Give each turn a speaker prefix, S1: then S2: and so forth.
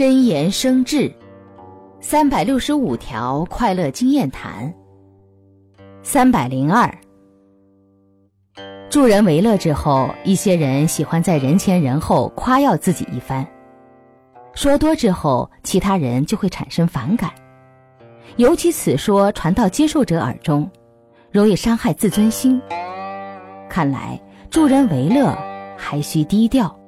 S1: 真言生智三百六十五条快乐经验谈三百零二。助人为乐之后一些人喜欢在人前人后夸耀自己一番说多之后其他人就会产生反感。尤其此说传到接受者耳中容易伤害自尊心。看来助人为乐还需低调。